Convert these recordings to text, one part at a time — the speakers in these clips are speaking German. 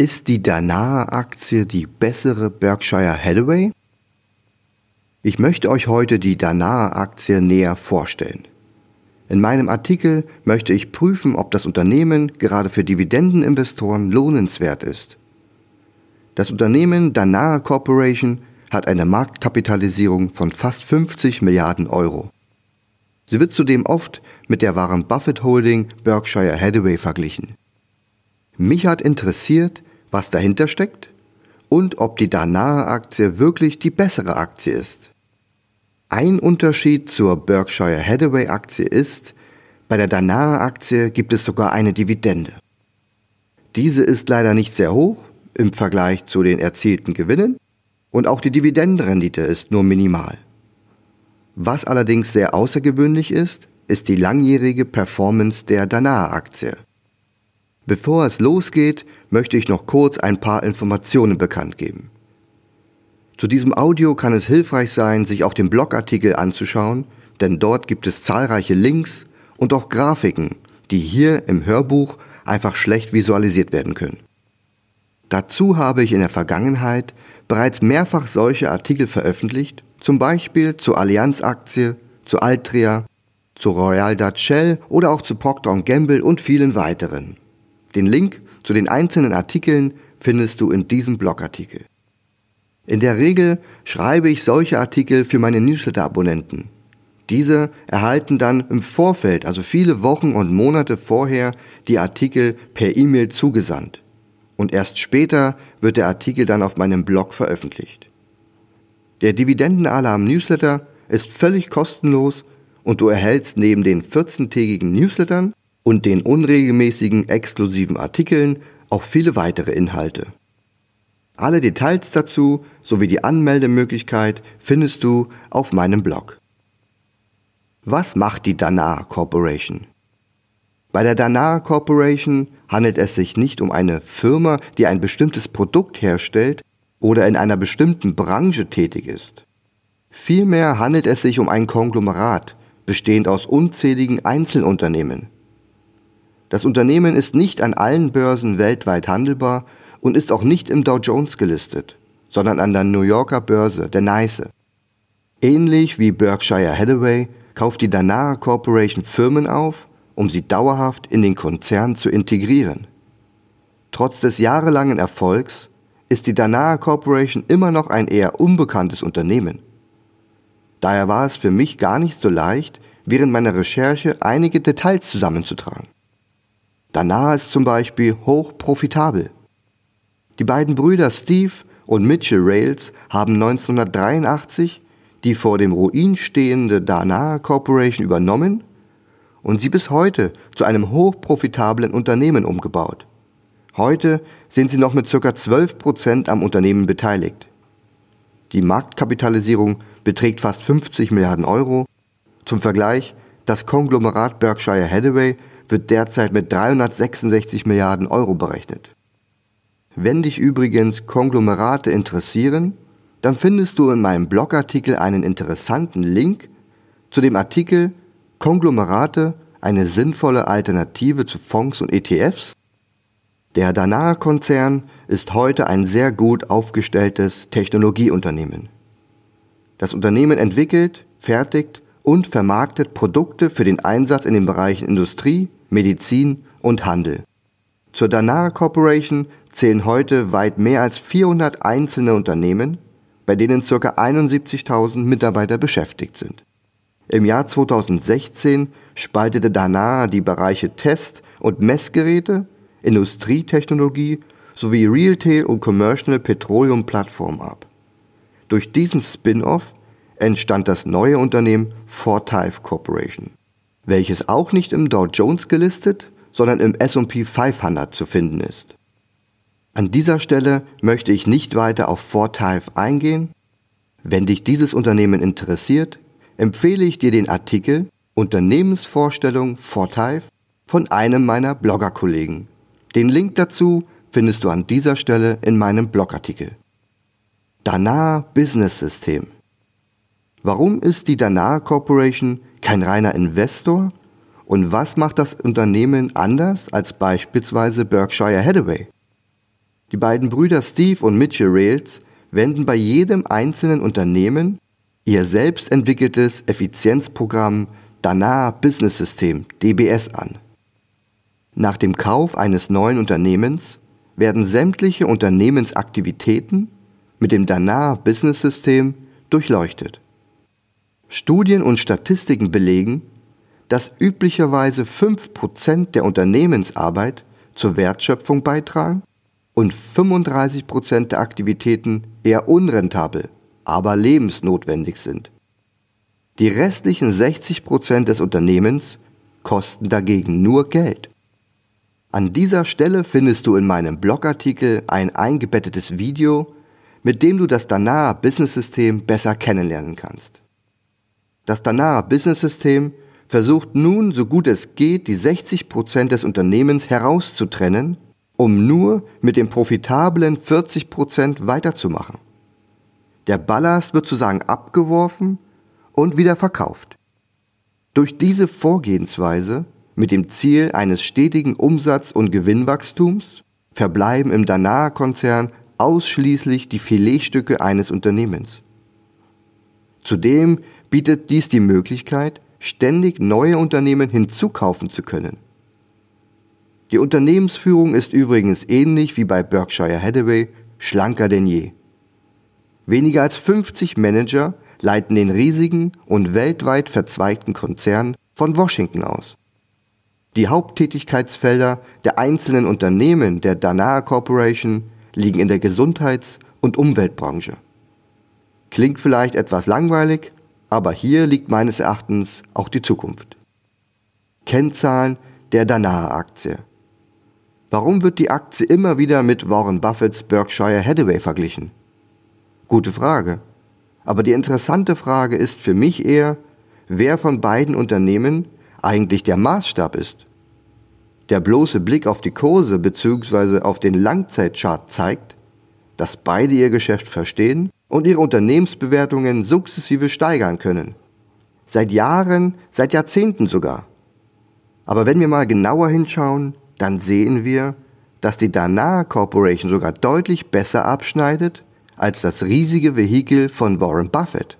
Ist die Danaher-Aktie die bessere Berkshire Hathaway? Ich möchte euch heute die Danaher-Aktie näher vorstellen. In meinem Artikel möchte ich prüfen, ob das Unternehmen gerade für Dividendeninvestoren lohnenswert ist. Das Unternehmen Danaher Corporation hat eine Marktkapitalisierung von fast 50 Milliarden Euro. Sie wird zudem oft mit der Warren Buffett Holding Berkshire Hathaway verglichen. Mich hat interessiert, was dahinter steckt und ob die Danaher-Aktie wirklich die bessere Aktie ist. Ein Unterschied zur Berkshire Hathaway-Aktie ist, bei der Danaher-Aktie gibt es sogar eine Dividende. Diese ist leider nicht sehr hoch im Vergleich zu den erzielten Gewinnen und auch die Dividendenrendite ist nur minimal. Was allerdings sehr außergewöhnlich ist, ist die langjährige Performance der Danaher-Aktie. Bevor es losgeht, möchte ich noch kurz ein paar Informationen bekannt geben. Zu diesem Audio kann es hilfreich sein, sich auch den Blogartikel anzuschauen, denn dort gibt es zahlreiche Links und auch Grafiken, die hier im Hörbuch einfach schlecht visualisiert werden können. Dazu habe ich in der Vergangenheit bereits mehrfach solche Artikel veröffentlicht, zum Beispiel zur Allianz-Aktie, zu Altria, zu Royal Dutch Shell oder auch zu Procter Gamble und vielen weiteren. Den Link zu den einzelnen Artikeln findest du in diesem Blogartikel. In der Regel schreibe ich solche Artikel für meine Newsletter-Abonnenten. Diese erhalten dann im Vorfeld, also viele Wochen und Monate vorher, die Artikel per E-Mail zugesandt. Und erst später wird der Artikel dann auf meinem Blog veröffentlicht. Der Dividendenalarm Newsletter ist völlig kostenlos und du erhältst neben den 14-tägigen Newslettern und den unregelmäßigen exklusiven Artikeln auch viele weitere Inhalte. Alle Details dazu sowie die Anmeldemöglichkeit findest du auf meinem Blog. Was macht die Danar Corporation? Bei der Danar Corporation handelt es sich nicht um eine Firma, die ein bestimmtes Produkt herstellt oder in einer bestimmten Branche tätig ist. Vielmehr handelt es sich um ein Konglomerat, bestehend aus unzähligen Einzelunternehmen. Das Unternehmen ist nicht an allen Börsen weltweit handelbar und ist auch nicht im Dow Jones gelistet, sondern an der New Yorker Börse, der NYSE. Ähnlich wie Berkshire Hathaway kauft die Danara Corporation Firmen auf, um sie dauerhaft in den Konzern zu integrieren. Trotz des jahrelangen Erfolgs ist die Danara Corporation immer noch ein eher unbekanntes Unternehmen. Daher war es für mich gar nicht so leicht, während meiner Recherche einige Details zusammenzutragen. Danach ist zum Beispiel hoch profitabel. Die beiden Brüder Steve und Mitchell Rails haben 1983 die vor dem Ruin stehende Danaher Corporation übernommen und sie bis heute zu einem hochprofitablen Unternehmen umgebaut. Heute sind sie noch mit ca. 12% am Unternehmen beteiligt. Die Marktkapitalisierung beträgt fast 50 Milliarden Euro. Zum Vergleich, das Konglomerat Berkshire Hathaway wird derzeit mit 366 Milliarden Euro berechnet. Wenn dich übrigens Konglomerate interessieren, dann findest du in meinem Blogartikel einen interessanten Link zu dem Artikel Konglomerate eine sinnvolle Alternative zu Fonds und ETFs. Der Danaher-Konzern ist heute ein sehr gut aufgestelltes Technologieunternehmen. Das Unternehmen entwickelt, fertigt und vermarktet Produkte für den Einsatz in den Bereichen Industrie, Medizin und Handel. Zur Danara Corporation zählen heute weit mehr als 400 einzelne Unternehmen, bei denen ca. 71.000 Mitarbeiter beschäftigt sind. Im Jahr 2016 spaltete Danara die Bereiche Test- und Messgeräte, Industrietechnologie sowie Retail und Commercial Petroleum Plattform ab. Durch diesen Spin-off entstand das neue Unternehmen Fortive Corporation welches auch nicht im Dow Jones gelistet, sondern im SP 500 zu finden ist. An dieser Stelle möchte ich nicht weiter auf Fortive eingehen. Wenn dich dieses Unternehmen interessiert, empfehle ich dir den Artikel Unternehmensvorstellung Fortive von einem meiner Bloggerkollegen. Den Link dazu findest du an dieser Stelle in meinem Blogartikel. Danar Business System. Warum ist die Danar Corporation kein reiner Investor? Und was macht das Unternehmen anders als beispielsweise Berkshire Hathaway? Die beiden Brüder Steve und Mitchell Rails wenden bei jedem einzelnen Unternehmen ihr selbst entwickeltes Effizienzprogramm Dana Business System DBS an. Nach dem Kauf eines neuen Unternehmens werden sämtliche Unternehmensaktivitäten mit dem Dana Business System durchleuchtet. Studien und Statistiken belegen, dass üblicherweise 5% der Unternehmensarbeit zur Wertschöpfung beitragen und 35% der Aktivitäten eher unrentabel, aber lebensnotwendig sind. Die restlichen 60% des Unternehmens kosten dagegen nur Geld. An dieser Stelle findest du in meinem Blogartikel ein eingebettetes Video, mit dem du das Danara Business System besser kennenlernen kannst. Das Danara Business System versucht nun, so gut es geht, die 60% des Unternehmens herauszutrennen, um nur mit den profitablen 40% weiterzumachen. Der Ballast wird sozusagen abgeworfen und wieder verkauft. Durch diese Vorgehensweise mit dem Ziel eines stetigen Umsatz- und Gewinnwachstums verbleiben im Danaher-Konzern ausschließlich die Filetstücke eines Unternehmens. Zudem bietet dies die Möglichkeit, ständig neue Unternehmen hinzukaufen zu können. Die Unternehmensführung ist übrigens ähnlich wie bei Berkshire Hathaway schlanker denn je. Weniger als 50 Manager leiten den riesigen und weltweit verzweigten Konzern von Washington aus. Die Haupttätigkeitsfelder der einzelnen Unternehmen der Danaher Corporation liegen in der Gesundheits- und Umweltbranche. Klingt vielleicht etwas langweilig, aber hier liegt meines Erachtens auch die Zukunft. Kennzahlen der Danaher-Aktie. Warum wird die Aktie immer wieder mit Warren Buffetts Berkshire Hathaway verglichen? Gute Frage. Aber die interessante Frage ist für mich eher, wer von beiden Unternehmen eigentlich der Maßstab ist. Der bloße Blick auf die Kurse bzw. auf den Langzeitchart zeigt, dass beide ihr Geschäft verstehen und ihre Unternehmensbewertungen sukzessive steigern können. Seit Jahren, seit Jahrzehnten sogar. Aber wenn wir mal genauer hinschauen, dann sehen wir, dass die Dana Corporation sogar deutlich besser abschneidet als das riesige Vehikel von Warren Buffett.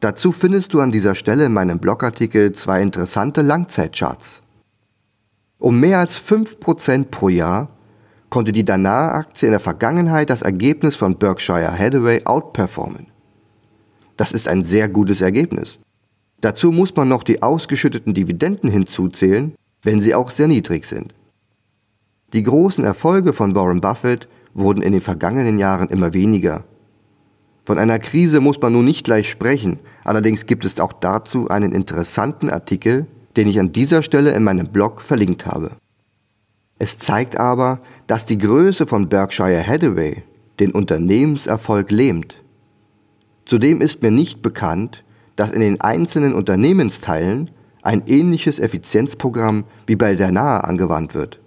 Dazu findest du an dieser Stelle in meinem Blogartikel zwei interessante Langzeitcharts. Um mehr als 5% pro Jahr konnte die Dana-Aktie in der Vergangenheit das Ergebnis von Berkshire Hathaway outperformen. Das ist ein sehr gutes Ergebnis. Dazu muss man noch die ausgeschütteten Dividenden hinzuzählen, wenn sie auch sehr niedrig sind. Die großen Erfolge von Warren Buffett wurden in den vergangenen Jahren immer weniger. Von einer Krise muss man nun nicht gleich sprechen, allerdings gibt es auch dazu einen interessanten Artikel, den ich an dieser Stelle in meinem Blog verlinkt habe. Es zeigt aber, dass die Größe von Berkshire Hathaway den Unternehmenserfolg lähmt. Zudem ist mir nicht bekannt, dass in den einzelnen Unternehmensteilen ein ähnliches Effizienzprogramm wie bei Dana angewandt wird.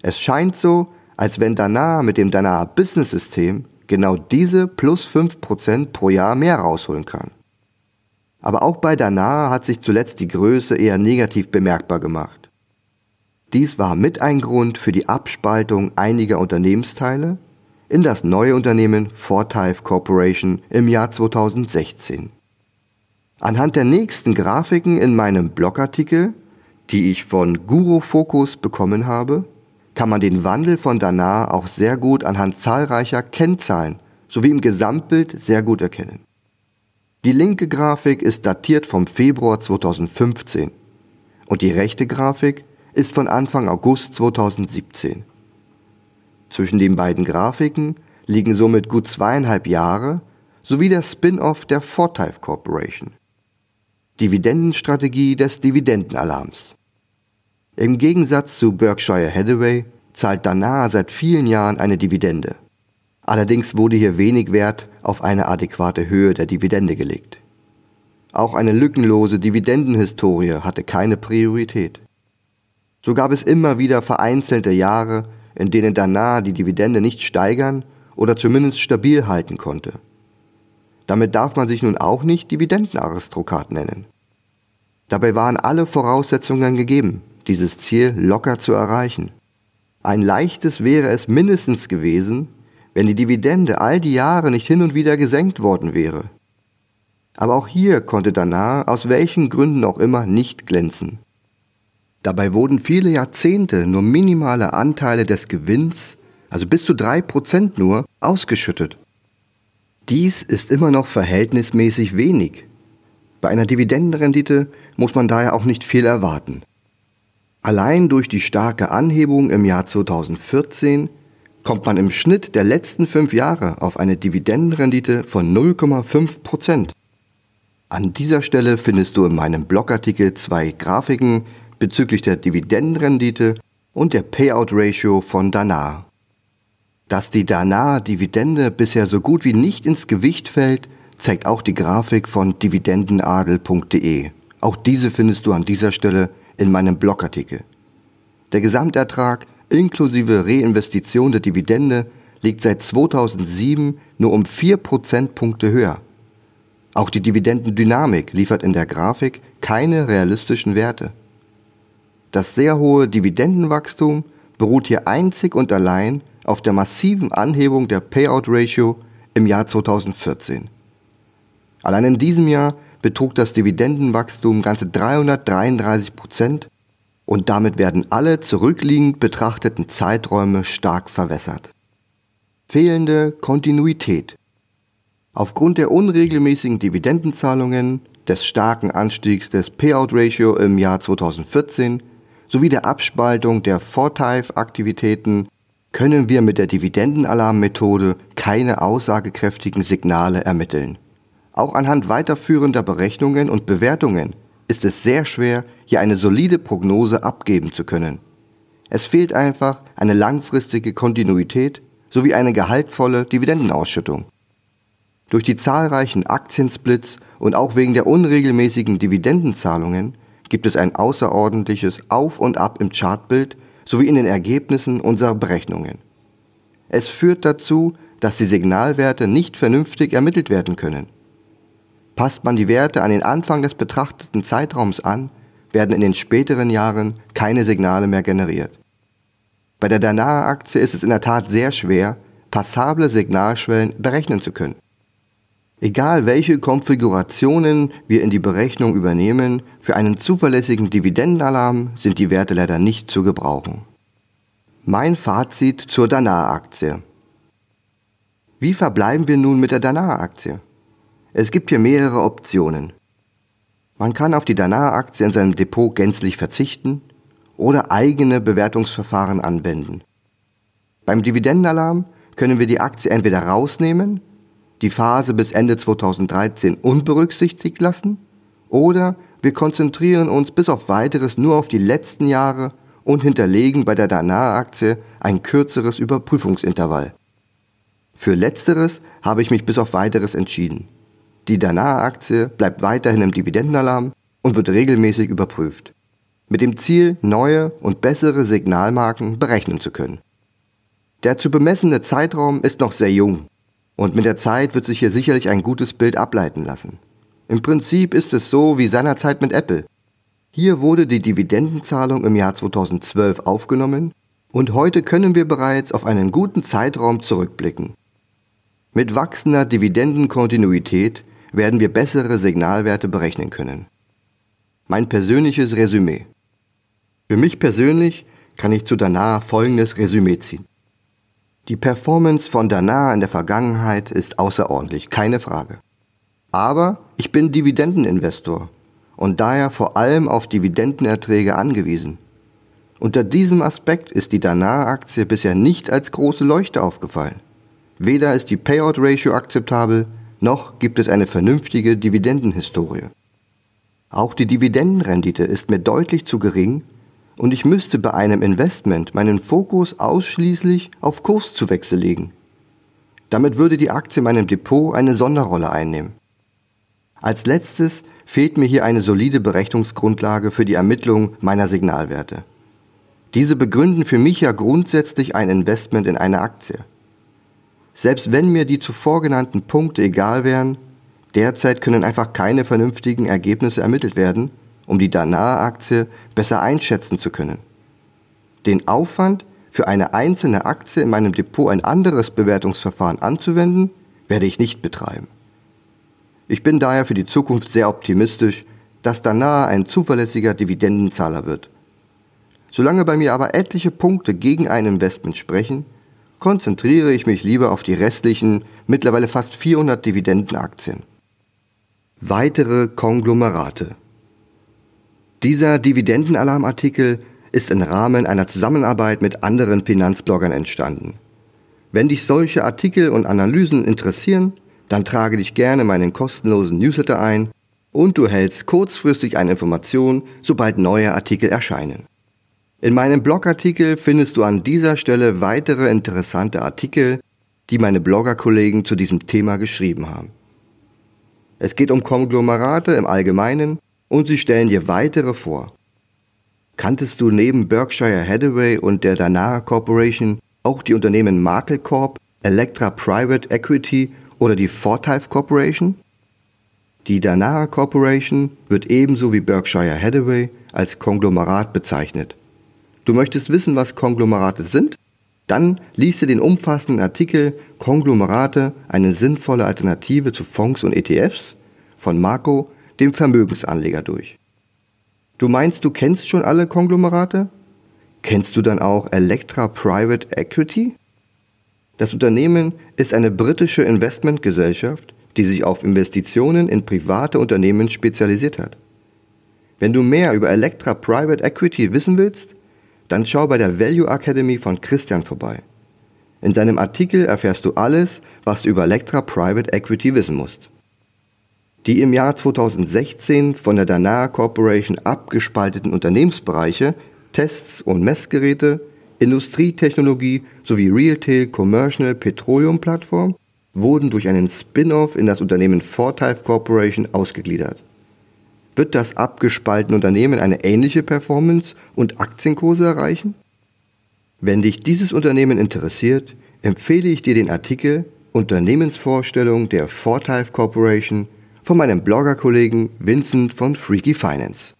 Es scheint so, als wenn Dana mit dem Dana Business System genau diese plus 5% pro Jahr mehr rausholen kann. Aber auch bei Dana hat sich zuletzt die Größe eher negativ bemerkbar gemacht. Dies war mit ein Grund für die Abspaltung einiger Unternehmensteile in das neue Unternehmen Fortive Corporation im Jahr 2016. Anhand der nächsten Grafiken in meinem Blogartikel, die ich von Guru Focus bekommen habe, kann man den Wandel von Dana auch sehr gut anhand zahlreicher Kennzahlen sowie im Gesamtbild sehr gut erkennen. Die linke Grafik ist datiert vom Februar 2015 und die rechte Grafik ist von Anfang August 2017. Zwischen den beiden Grafiken liegen somit gut zweieinhalb Jahre sowie der Spin-off der Fortive Corporation. Dividendenstrategie des Dividendenalarms. Im Gegensatz zu Berkshire Hathaway zahlt Dana seit vielen Jahren eine Dividende. Allerdings wurde hier wenig Wert auf eine adäquate Höhe der Dividende gelegt. Auch eine lückenlose Dividendenhistorie hatte keine Priorität. So gab es immer wieder vereinzelte Jahre, in denen Dana die Dividende nicht steigern oder zumindest stabil halten konnte. Damit darf man sich nun auch nicht Dividendenaristokrat nennen. Dabei waren alle Voraussetzungen gegeben, dieses Ziel locker zu erreichen. Ein leichtes wäre es mindestens gewesen, wenn die Dividende all die Jahre nicht hin und wieder gesenkt worden wäre. Aber auch hier konnte Danar aus welchen Gründen auch immer nicht glänzen. Dabei wurden viele Jahrzehnte nur minimale Anteile des Gewinns, also bis zu drei Prozent nur, ausgeschüttet. Dies ist immer noch verhältnismäßig wenig. Bei einer Dividendenrendite muss man daher auch nicht viel erwarten. Allein durch die starke Anhebung im Jahr 2014 kommt man im Schnitt der letzten fünf Jahre auf eine Dividendenrendite von 0,5 Prozent. An dieser Stelle findest du in meinem Blogartikel zwei Grafiken bezüglich der Dividendenrendite und der Payout Ratio von Danar. Dass die Danar-Dividende bisher so gut wie nicht ins Gewicht fällt, zeigt auch die Grafik von dividendenadel.de. Auch diese findest du an dieser Stelle in meinem Blogartikel. Der Gesamtertrag inklusive Reinvestition der Dividende liegt seit 2007 nur um 4 Prozentpunkte höher. Auch die Dividendendynamik liefert in der Grafik keine realistischen Werte. Das sehr hohe Dividendenwachstum beruht hier einzig und allein auf der massiven Anhebung der Payout Ratio im Jahr 2014. Allein in diesem Jahr betrug das Dividendenwachstum ganze 333 Prozent und damit werden alle zurückliegend betrachteten Zeiträume stark verwässert. Fehlende Kontinuität Aufgrund der unregelmäßigen Dividendenzahlungen, des starken Anstiegs des Payout-Ratio im Jahr 2014 sowie der Abspaltung der Fortive-Aktivitäten können wir mit der Dividendenalarm-Methode keine aussagekräftigen Signale ermitteln. Auch anhand weiterführender Berechnungen und Bewertungen ist es sehr schwer, hier eine solide Prognose abgeben zu können. Es fehlt einfach eine langfristige Kontinuität sowie eine gehaltvolle Dividendenausschüttung. Durch die zahlreichen Aktiensplits und auch wegen der unregelmäßigen Dividendenzahlungen gibt es ein außerordentliches Auf und Ab im Chartbild sowie in den Ergebnissen unserer Berechnungen. Es führt dazu, dass die Signalwerte nicht vernünftig ermittelt werden können. Passt man die Werte an den Anfang des betrachteten Zeitraums an, werden in den späteren Jahren keine Signale mehr generiert. Bei der Danaer-Aktie ist es in der Tat sehr schwer, passable Signalschwellen berechnen zu können. Egal welche Konfigurationen wir in die Berechnung übernehmen, für einen zuverlässigen Dividendenalarm sind die Werte leider nicht zu gebrauchen. Mein Fazit zur Danaer-Aktie. Wie verbleiben wir nun mit der Danaer-Aktie? Es gibt hier mehrere Optionen. Man kann auf die Danaer-Aktie in seinem Depot gänzlich verzichten oder eigene Bewertungsverfahren anwenden. Beim Dividendenalarm können wir die Aktie entweder rausnehmen die Phase bis Ende 2013 unberücksichtigt lassen oder wir konzentrieren uns bis auf weiteres nur auf die letzten Jahre und hinterlegen bei der Danar-Aktie ein kürzeres Überprüfungsintervall. Für letzteres habe ich mich bis auf weiteres entschieden. Die Danar-Aktie bleibt weiterhin im Dividendenalarm und wird regelmäßig überprüft, mit dem Ziel, neue und bessere Signalmarken berechnen zu können. Der zu bemessene Zeitraum ist noch sehr jung und mit der Zeit wird sich hier sicherlich ein gutes Bild ableiten lassen. Im Prinzip ist es so wie seinerzeit mit Apple. Hier wurde die Dividendenzahlung im Jahr 2012 aufgenommen und heute können wir bereits auf einen guten Zeitraum zurückblicken. Mit wachsender Dividendenkontinuität werden wir bessere Signalwerte berechnen können. Mein persönliches Resümee. Für mich persönlich kann ich zu danach folgendes Resümee ziehen. Die Performance von Dana in der Vergangenheit ist außerordentlich, keine Frage. Aber ich bin Dividendeninvestor und daher vor allem auf Dividendenerträge angewiesen. Unter diesem Aspekt ist die Dana-Aktie bisher nicht als große Leuchte aufgefallen. Weder ist die Payout-Ratio akzeptabel, noch gibt es eine vernünftige Dividendenhistorie. Auch die Dividendenrendite ist mir deutlich zu gering und ich müsste bei einem Investment meinen Fokus ausschließlich auf Kurszuwächse legen. Damit würde die Aktie in meinem Depot eine Sonderrolle einnehmen. Als letztes fehlt mir hier eine solide Berechnungsgrundlage für die Ermittlung meiner Signalwerte. Diese begründen für mich ja grundsätzlich ein Investment in eine Aktie. Selbst wenn mir die zuvor genannten Punkte egal wären, derzeit können einfach keine vernünftigen Ergebnisse ermittelt werden um die Danaer-Aktie besser einschätzen zu können. Den Aufwand für eine einzelne Aktie in meinem Depot ein anderes Bewertungsverfahren anzuwenden, werde ich nicht betreiben. Ich bin daher für die Zukunft sehr optimistisch, dass Danae ein zuverlässiger Dividendenzahler wird. Solange bei mir aber etliche Punkte gegen ein Investment sprechen, konzentriere ich mich lieber auf die restlichen, mittlerweile fast 400 Dividendenaktien. Weitere Konglomerate. Dieser Dividendenalarmartikel ist im Rahmen einer Zusammenarbeit mit anderen Finanzbloggern entstanden. Wenn dich solche Artikel und Analysen interessieren, dann trage dich gerne meinen kostenlosen Newsletter ein und du hältst kurzfristig eine Information, sobald neue Artikel erscheinen. In meinem Blogartikel findest du an dieser Stelle weitere interessante Artikel, die meine Bloggerkollegen zu diesem Thema geschrieben haben. Es geht um Konglomerate im Allgemeinen und sie stellen dir weitere vor. Kanntest du neben Berkshire Hathaway und der Danaher Corporation auch die Unternehmen Markel Corp, Electra Private Equity oder die Fortive Corporation? Die Danaher Corporation wird ebenso wie Berkshire Hathaway als Konglomerat bezeichnet. Du möchtest wissen, was Konglomerate sind? Dann liest du den umfassenden Artikel Konglomerate, eine sinnvolle Alternative zu Fonds und ETFs von Marco, dem Vermögensanleger, durch. Du meinst, du kennst schon alle Konglomerate? Kennst du dann auch Electra Private Equity? Das Unternehmen ist eine britische Investmentgesellschaft, die sich auf Investitionen in private Unternehmen spezialisiert hat. Wenn du mehr über Electra Private Equity wissen willst, dann schau bei der Value Academy von Christian vorbei. In seinem Artikel erfährst du alles, was du über Electra Private Equity wissen musst. Die im Jahr 2016 von der Danaher Corporation abgespalteten Unternehmensbereiche Tests und Messgeräte, Industrietechnologie sowie Retail Commercial Petroleum Plattform wurden durch einen Spin-off in das Unternehmen Fortive Corporation ausgegliedert. Wird das abgespaltene Unternehmen eine ähnliche Performance und Aktienkurse erreichen? Wenn dich dieses Unternehmen interessiert, empfehle ich dir den Artikel Unternehmensvorstellung der Fortive Corporation von meinem Bloggerkollegen Vincent von Freaky Finance.